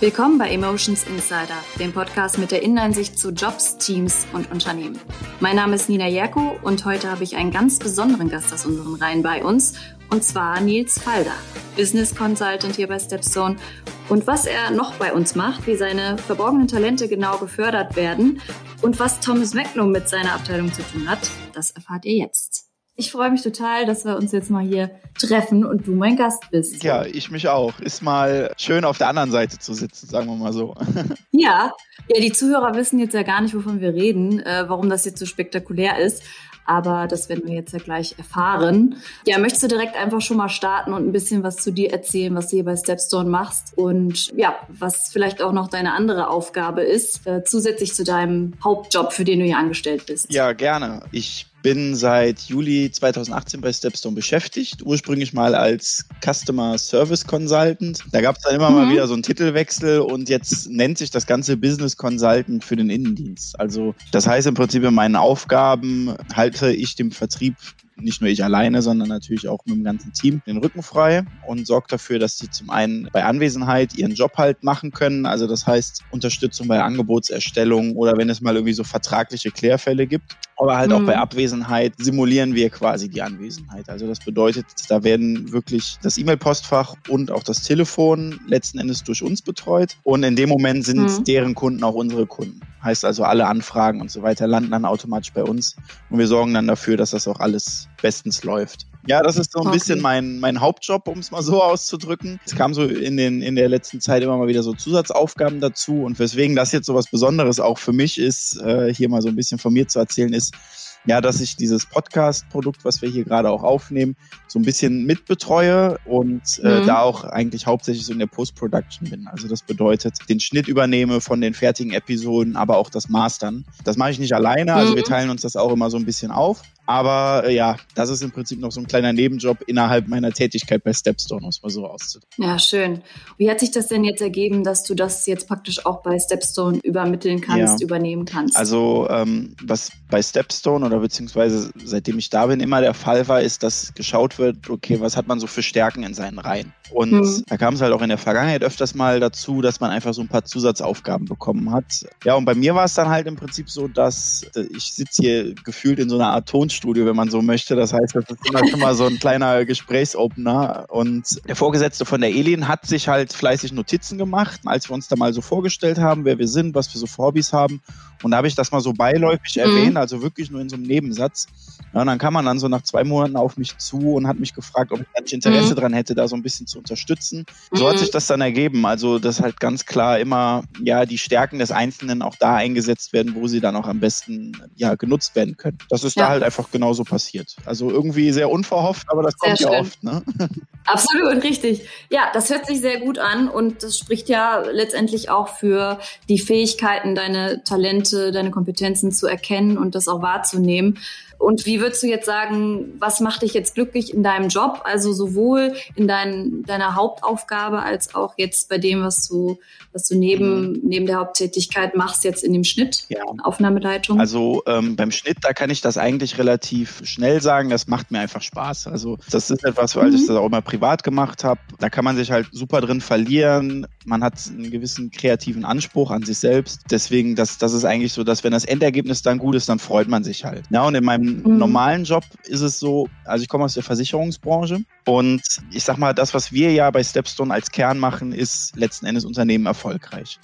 Willkommen bei Emotions Insider, dem Podcast mit der Inneneinsicht zu Jobs, Teams und Unternehmen. Mein Name ist Nina Jerko und heute habe ich einen ganz besonderen Gast aus unseren Reihen bei uns, und zwar Nils Falder, Business Consultant hier bei Stepstone. Und was er noch bei uns macht, wie seine verborgenen Talente genau gefördert werden und was Thomas Magnum mit seiner Abteilung zu tun hat, das erfahrt ihr jetzt. Ich freue mich total, dass wir uns jetzt mal hier treffen und du mein Gast bist. Ja, ich mich auch. Ist mal schön auf der anderen Seite zu sitzen, sagen wir mal so. Ja, ja, die Zuhörer wissen jetzt ja gar nicht, wovon wir reden, äh, warum das jetzt so spektakulär ist. Aber das werden wir jetzt ja gleich erfahren. Ja, möchtest du direkt einfach schon mal starten und ein bisschen was zu dir erzählen, was du hier bei Stepstone machst und ja, was vielleicht auch noch deine andere Aufgabe ist, äh, zusätzlich zu deinem Hauptjob, für den du hier angestellt bist? Ja, gerne. Ich bin seit Juli 2018 bei Stepstone beschäftigt, ursprünglich mal als Customer Service Consultant. Da gab es dann immer mhm. mal wieder so einen Titelwechsel und jetzt nennt sich das ganze Business Consultant für den Innendienst. Also das heißt im Prinzip in meinen Aufgaben halte ich dem Vertrieb nicht nur ich alleine, sondern natürlich auch mit dem ganzen Team den Rücken frei und sorgt dafür, dass sie zum einen bei Anwesenheit ihren Job halt machen können. Also das heißt Unterstützung bei Angebotserstellung oder wenn es mal irgendwie so vertragliche Klärfälle gibt. Aber halt mhm. auch bei mhm. Abwesenheit simulieren wir quasi die Anwesenheit. Also das bedeutet, da werden wirklich das E-Mail-Postfach und auch das Telefon letzten Endes durch uns betreut. Und in dem Moment sind mhm. deren Kunden auch unsere Kunden. Heißt also, alle Anfragen und so weiter landen dann automatisch bei uns. Und wir sorgen dann dafür, dass das auch alles bestens läuft. Ja, das ist so ein okay. bisschen mein, mein Hauptjob, um es mal so auszudrücken. Es kam so in, den, in der letzten Zeit immer mal wieder so Zusatzaufgaben dazu. Und weswegen das jetzt so was Besonderes auch für mich ist, äh, hier mal so ein bisschen von mir zu erzählen, ist, ja, dass ich dieses Podcast-Produkt, was wir hier gerade auch aufnehmen, so ein bisschen mitbetreue und äh, mhm. da auch eigentlich hauptsächlich so in der Post-Production bin. Also das bedeutet, den Schnitt übernehme von den fertigen Episoden, aber auch das Mastern. Das mache ich nicht alleine, also mhm. wir teilen uns das auch immer so ein bisschen auf. Aber äh, ja, das ist im Prinzip noch so ein kleiner Nebenjob innerhalb meiner Tätigkeit bei Stepstone, muss man so auszudrücken. Ja, schön. Wie hat sich das denn jetzt ergeben, dass du das jetzt praktisch auch bei Stepstone übermitteln kannst, ja. übernehmen kannst? Also ähm, was bei Stepstone oder beziehungsweise seitdem ich da bin immer der Fall war, ist, dass geschaut wird, okay, was hat man so für Stärken in seinen Reihen? Und mhm. da kam es halt auch in der Vergangenheit öfters mal dazu, dass man einfach so ein paar Zusatzaufgaben bekommen hat. Ja, und bei mir war es dann halt im Prinzip so, dass äh, ich sitze hier gefühlt in so einer Art Tonstudio Fitnessstudio, wenn man so möchte. Das heißt, das ist immer schon mal so ein kleiner Gesprächsopener. Und der Vorgesetzte von der Elin hat sich halt fleißig Notizen gemacht, als wir uns da mal so vorgestellt haben, wer wir sind, was wir so für Hobbys haben. Und da habe ich das mal so beiläufig mhm. erwähnt, also wirklich nur in so einem Nebensatz. Ja, und dann kam man dann so nach zwei Monaten auf mich zu und hat mich gefragt, ob ich da nicht Interesse mhm. dran hätte, da so ein bisschen zu unterstützen. So mhm. hat sich das dann ergeben. Also, dass halt ganz klar immer, ja, die Stärken des Einzelnen auch da eingesetzt werden, wo sie dann auch am besten, ja, genutzt werden können. Das ist ja. da halt einfach genauso passiert. Also irgendwie sehr unverhofft, aber das sehr kommt schön. ja oft, ne? Absolut, richtig. Ja, das hört sich sehr gut an und das spricht ja letztendlich auch für die Fähigkeiten, deine Talente, deine Kompetenzen zu erkennen und das auch wahrzunehmen. Und wie würdest du jetzt sagen, was macht dich jetzt glücklich in deinem Job? Also sowohl in dein, deiner Hauptaufgabe als auch jetzt bei dem, was du, was du neben, mhm. neben der Haupttätigkeit machst, jetzt in dem Schnitt, ja. Aufnahmeleitung? Also ähm, beim Schnitt, da kann ich das eigentlich relativ schnell sagen, das macht mir einfach Spaß. Also das ist etwas, weil mhm. ich das auch immer privat gemacht habe. Da kann man sich halt super drin verlieren. Man hat einen gewissen kreativen Anspruch an sich selbst. Deswegen, das, das ist eigentlich so, dass wenn das Endergebnis dann gut ist, dann freut man sich halt. Ja, und in meinem mhm. normalen Job ist es so, also ich komme aus der Versicherungsbranche und ich sag mal, das, was wir ja bei Stepstone als Kern machen, ist letzten Endes Unternehmen erfolgreich.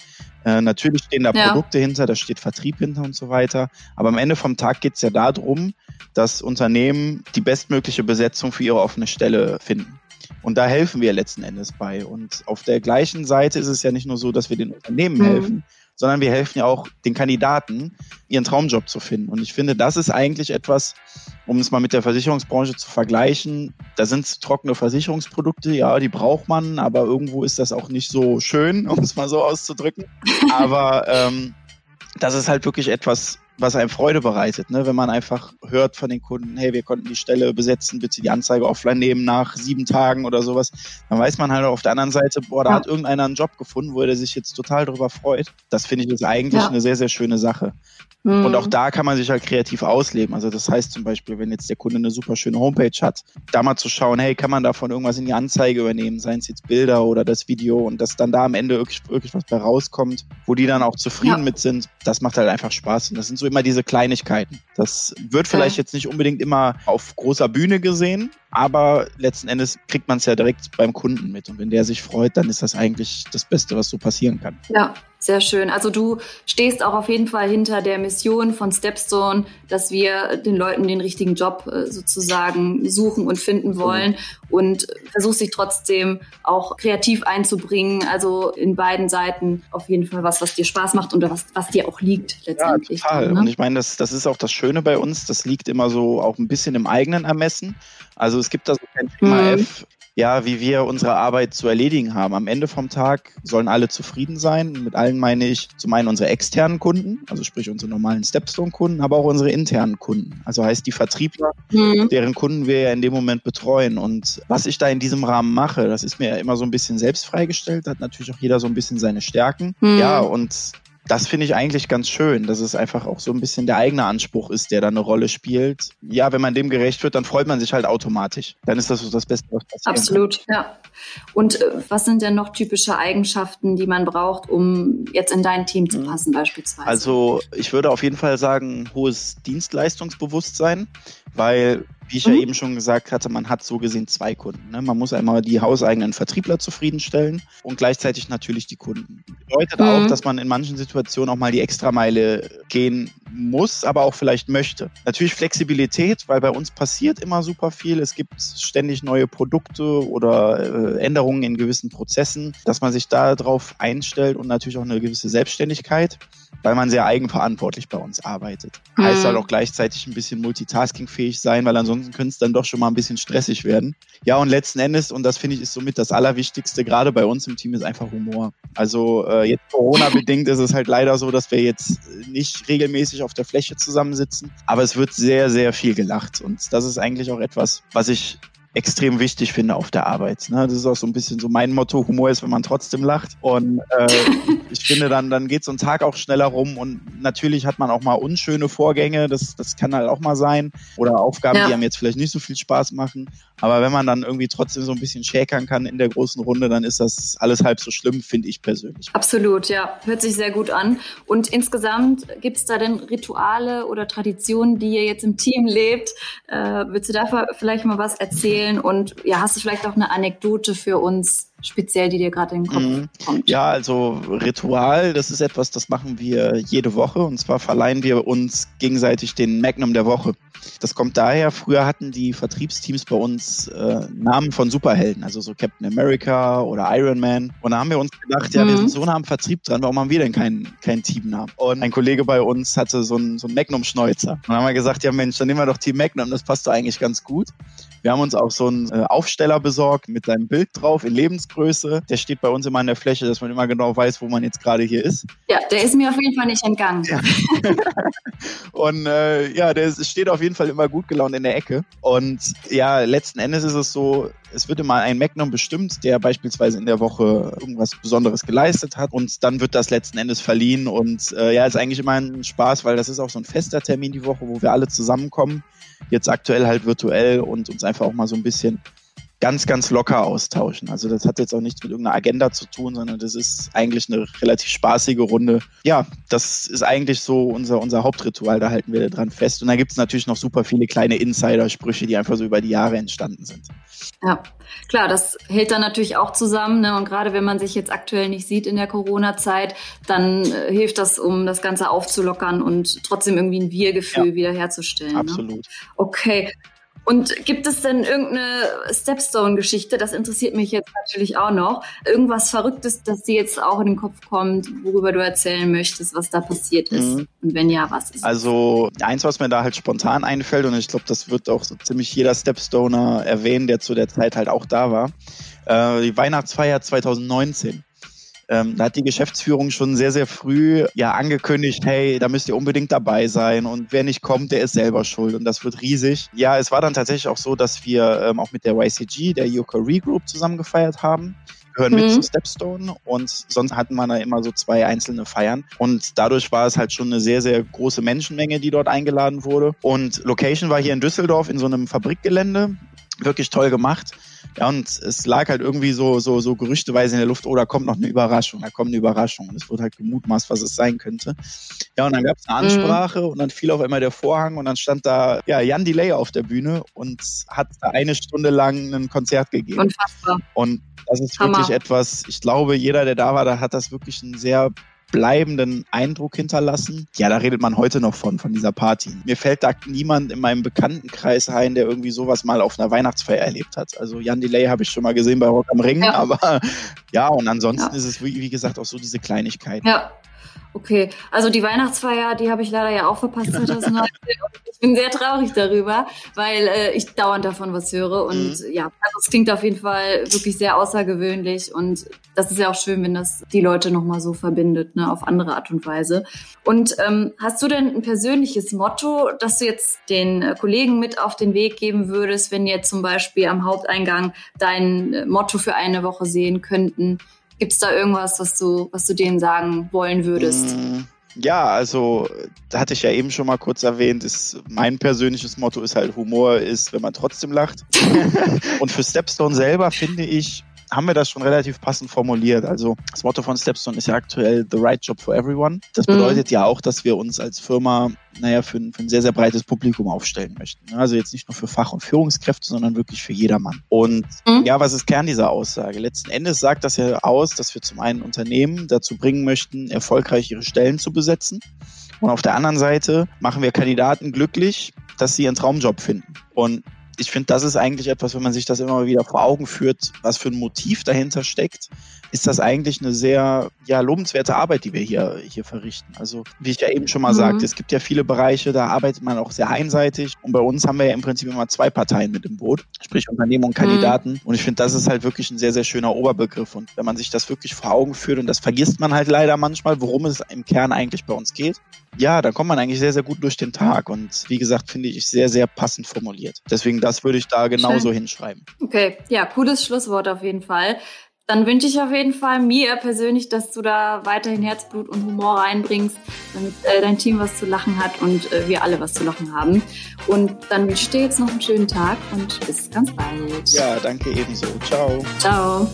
Äh, natürlich stehen da ja. Produkte hinter, da steht Vertrieb hinter und so weiter. Aber am Ende vom Tag geht es ja darum, dass Unternehmen die bestmögliche Besetzung für ihre offene Stelle finden. Und da helfen wir letzten Endes bei. Und auf der gleichen Seite ist es ja nicht nur so, dass wir den Unternehmen mhm. helfen, sondern wir helfen ja auch den Kandidaten, ihren Traumjob zu finden. Und ich finde, das ist eigentlich etwas, um es mal mit der Versicherungsbranche zu vergleichen. Da sind trockene Versicherungsprodukte, ja, die braucht man, aber irgendwo ist das auch nicht so schön, um es mal so auszudrücken. Aber ähm, das ist halt wirklich etwas, was einem Freude bereitet, ne? wenn man einfach hört von den Kunden, hey, wir konnten die Stelle besetzen, bitte die Anzeige offline nehmen nach sieben Tagen oder sowas, dann weiß man halt auf der anderen Seite, boah, da ja. hat irgendeiner einen Job gefunden, wo er sich jetzt total darüber freut. Das finde ich ist eigentlich ja. eine sehr, sehr schöne Sache. Mhm. Und auch da kann man sich halt kreativ ausleben. Also das heißt zum Beispiel, wenn jetzt der Kunde eine super schöne Homepage hat, da mal zu schauen, hey, kann man davon irgendwas in die Anzeige übernehmen, seien es jetzt Bilder oder das Video und dass dann da am Ende wirklich, wirklich was bei rauskommt, wo die dann auch zufrieden ja. mit sind, das macht halt einfach Spaß. Und das sind so immer diese Kleinigkeiten. Das wird vielleicht jetzt nicht unbedingt immer auf großer Bühne gesehen, aber letzten Endes kriegt man es ja direkt beim Kunden mit. Und wenn der sich freut, dann ist das eigentlich das Beste, was so passieren kann. Ja, sehr schön. Also du stehst auch auf jeden Fall hinter der Mission von Stepstone, dass wir den Leuten den richtigen Job äh, sozusagen suchen und finden genau. wollen und versuchst dich trotzdem auch kreativ einzubringen. Also in beiden Seiten auf jeden Fall was, was dir Spaß macht und was, was dir auch liegt letztendlich. Ja, total. ne? Und ich meine, das, das ist auch das Schöne bei uns. Das liegt immer so auch ein bisschen im eigenen Ermessen. Also es gibt da so kein Schema mhm. F, ja, wie wir unsere Arbeit zu erledigen haben. Am Ende vom Tag sollen alle zufrieden sein. Mit allen meine ich zum einen unsere externen Kunden, also sprich unsere normalen Stepstone-Kunden, aber auch unsere internen Kunden. Also heißt die Vertriebler, mhm. deren Kunden wir ja in dem Moment betreuen. Und was ich da in diesem Rahmen mache, das ist mir ja immer so ein bisschen selbst freigestellt, hat natürlich auch jeder so ein bisschen seine Stärken. Mhm. Ja, und das finde ich eigentlich ganz schön, dass es einfach auch so ein bisschen der eigene Anspruch ist, der da eine Rolle spielt. Ja, wenn man dem gerecht wird, dann freut man sich halt automatisch. Dann ist das so das Beste, was passiert. Absolut, kann. ja. Und äh, was sind denn noch typische Eigenschaften, die man braucht, um jetzt in dein Team zu mhm. passen, beispielsweise? Also ich würde auf jeden Fall sagen, hohes Dienstleistungsbewusstsein, weil wie ich mhm. ja eben schon gesagt hatte, man hat so gesehen zwei Kunden. Ne? Man muss einmal die hauseigenen Vertriebler zufriedenstellen und gleichzeitig natürlich die Kunden. Bedeutet mhm. auch, dass man in manchen Situationen auch mal die Extrameile gehen muss, aber auch vielleicht möchte. Natürlich Flexibilität, weil bei uns passiert immer super viel. Es gibt ständig neue Produkte oder äh, Änderungen in gewissen Prozessen, dass man sich darauf einstellt und natürlich auch eine gewisse Selbstständigkeit, weil man sehr eigenverantwortlich bei uns arbeitet. Mhm. Heißt halt auch gleichzeitig ein bisschen multitaskingfähig sein, weil ansonsten könnte es dann doch schon mal ein bisschen stressig werden. Ja, und letzten Endes, und das finde ich ist somit das Allerwichtigste, gerade bei uns im Team, ist einfach Humor. Also äh, jetzt Corona-bedingt ist es halt leider so, dass wir jetzt nicht regelmäßig auf der Fläche zusammensitzen, aber es wird sehr, sehr viel gelacht. Und das ist eigentlich auch etwas, was ich extrem wichtig finde auf der Arbeit. Ne? Das ist auch so ein bisschen so mein Motto, Humor ist, wenn man trotzdem lacht. Und äh, ich finde, dann, dann geht so ein Tag auch schneller rum und natürlich hat man auch mal unschöne Vorgänge, das, das kann halt auch mal sein. Oder Aufgaben, ja. die einem jetzt vielleicht nicht so viel Spaß machen. Aber wenn man dann irgendwie trotzdem so ein bisschen schäkern kann in der großen Runde, dann ist das alles halb so schlimm, finde ich persönlich. Absolut, ja. Hört sich sehr gut an. Und insgesamt gibt es da denn Rituale oder Traditionen, die ihr jetzt im Team lebt? Äh, willst du da vielleicht mal was erzählen? Und ja, hast du vielleicht auch eine Anekdote für uns? speziell, die dir gerade in den Kopf mhm. kommt? Ja, also Ritual, das ist etwas, das machen wir jede Woche und zwar verleihen wir uns gegenseitig den Magnum der Woche. Das kommt daher, früher hatten die Vertriebsteams bei uns äh, Namen von Superhelden, also so Captain America oder Iron Man. Und da haben wir uns gedacht, ja, mhm. wir sind so nah am Vertrieb dran, warum haben wir denn keinen kein Teamnamen? Und ein Kollege bei uns hatte so einen, so einen Magnum-Schnäuzer. Und dann haben wir gesagt, ja Mensch, dann nehmen wir doch Team Magnum, das passt doch eigentlich ganz gut. Wir haben uns auch so einen äh, Aufsteller besorgt mit seinem Bild drauf in Lebensgröße. Der steht bei uns immer in der Fläche, dass man immer genau weiß, wo man jetzt gerade hier ist. Ja, der ist mir auf jeden Fall nicht entgangen. Ja. und äh, ja, der steht auf jeden Fall immer gut gelaunt in der Ecke. Und ja, letzten Endes ist es so, es wird immer ein Magnum bestimmt, der beispielsweise in der Woche irgendwas Besonderes geleistet hat und dann wird das letzten Endes verliehen und äh, ja, ist eigentlich immer ein Spaß, weil das ist auch so ein fester Termin die Woche, wo wir alle zusammenkommen. Jetzt aktuell halt virtuell und uns einfach auch mal so ein bisschen ganz, ganz locker austauschen. Also das hat jetzt auch nichts mit irgendeiner Agenda zu tun, sondern das ist eigentlich eine relativ spaßige Runde. Ja, das ist eigentlich so unser, unser Hauptritual, da halten wir dran fest. Und da gibt es natürlich noch super viele kleine Insider-Sprüche, die einfach so über die Jahre entstanden sind. Ja, klar, das hält dann natürlich auch zusammen. Ne? Und gerade wenn man sich jetzt aktuell nicht sieht in der Corona-Zeit, dann äh, hilft das, um das Ganze aufzulockern und trotzdem irgendwie ein Wir-Gefühl ja. wiederherzustellen. Ne? Absolut. Ne? Okay. Und gibt es denn irgendeine Stepstone-Geschichte? Das interessiert mich jetzt natürlich auch noch. Irgendwas Verrücktes, das dir jetzt auch in den Kopf kommt, worüber du erzählen möchtest, was da passiert ist? Mhm. Und wenn ja, was ist Also eins, was mir da halt spontan einfällt, und ich glaube, das wird auch so ziemlich jeder Stepstoner erwähnen, der zu der Zeit halt auch da war. Äh, die Weihnachtsfeier 2019. Ähm, da hat die Geschäftsführung schon sehr, sehr früh ja angekündigt, hey, da müsst ihr unbedingt dabei sein und wer nicht kommt, der ist selber schuld und das wird riesig. Ja, es war dann tatsächlich auch so, dass wir ähm, auch mit der YCG, der Yoko Regroup, zusammen gefeiert haben gehören mhm. mit zu Stepstone und sonst hatten wir da immer so zwei einzelne Feiern und dadurch war es halt schon eine sehr, sehr große Menschenmenge, die dort eingeladen wurde und Location war hier in Düsseldorf in so einem Fabrikgelände, wirklich toll gemacht. Ja, und es lag halt irgendwie so, so, so gerüchteweise in der Luft, oh, da kommt noch eine Überraschung, da kommt eine Überraschung. Und es wurde halt gemutmaßt, was es sein könnte. Ja, und dann gab es eine mhm. Ansprache mhm. und dann fiel auf einmal der Vorhang und dann stand da ja, Jan Delay auf der Bühne und hat da eine Stunde lang ein Konzert gegeben. Unfassbar. Und das ist Hammer. wirklich etwas, ich glaube, jeder, der da war, da hat das wirklich ein sehr bleibenden Eindruck hinterlassen. Ja, da redet man heute noch von, von dieser Party. Mir fällt da niemand in meinem Bekanntenkreis ein, der irgendwie sowas mal auf einer Weihnachtsfeier erlebt hat. Also Jan Delay habe ich schon mal gesehen bei Rock am Ring, ja. aber ja, und ansonsten ja. ist es, wie, wie gesagt, auch so diese Kleinigkeit. Ja. Okay, also die Weihnachtsfeier, die habe ich leider ja auch verpasst 2019. ich bin sehr traurig darüber, weil äh, ich dauernd davon was höre. Und mhm. ja, also es klingt auf jeden Fall wirklich sehr außergewöhnlich. Und das ist ja auch schön, wenn das die Leute nochmal so verbindet, ne, auf andere Art und Weise. Und ähm, hast du denn ein persönliches Motto, das du jetzt den äh, Kollegen mit auf den Weg geben würdest, wenn jetzt zum Beispiel am Haupteingang dein äh, Motto für eine Woche sehen könnten? Gibt es da irgendwas, was du, was du denen sagen wollen würdest? Mm, ja, also da hatte ich ja eben schon mal kurz erwähnt, ist, mein persönliches Motto ist halt, Humor ist, wenn man trotzdem lacht. Und für Stepstone selber finde ich, haben wir das schon relativ passend formuliert. Also das Motto von Stepstone ist ja aktuell The Right Job for Everyone. Das mhm. bedeutet mhm. ja auch, dass wir uns als Firma, naja, für ein, für ein sehr, sehr breites Publikum aufstellen möchten. Also jetzt nicht nur für Fach- und Führungskräfte, sondern wirklich für jedermann. Und mhm. ja, was ist Kern dieser Aussage? Letzten Endes sagt das ja aus, dass wir zum einen Unternehmen dazu bringen möchten, erfolgreich ihre Stellen zu besetzen. Und auf der anderen Seite machen wir Kandidaten glücklich, dass sie ihren Traumjob finden. Und ich finde, das ist eigentlich etwas, wenn man sich das immer wieder vor Augen führt, was für ein Motiv dahinter steckt, ist das eigentlich eine sehr ja, lobenswerte Arbeit, die wir hier, hier verrichten. Also, wie ich ja eben schon mal mhm. sagte, es gibt ja viele Bereiche, da arbeitet man auch sehr einseitig. Und bei uns haben wir ja im Prinzip immer zwei Parteien mit im Boot, sprich Unternehmen und Kandidaten. Mhm. Und ich finde, das ist halt wirklich ein sehr, sehr schöner Oberbegriff. Und wenn man sich das wirklich vor Augen führt, und das vergisst man halt leider manchmal, worum es im Kern eigentlich bei uns geht, ja, da kommt man eigentlich sehr, sehr gut durch den Tag. Und wie gesagt, finde ich sehr, sehr passend formuliert. Deswegen, das würde ich da genauso Schön. hinschreiben. Okay, ja, cooles Schlusswort auf jeden Fall. Dann wünsche ich auf jeden Fall mir persönlich, dass du da weiterhin Herzblut und Humor reinbringst, damit äh, dein Team was zu lachen hat und äh, wir alle was zu lachen haben. Und dann wünsche ich dir jetzt noch einen schönen Tag und bis ganz bald. Ja, danke ebenso. Ciao. Ciao.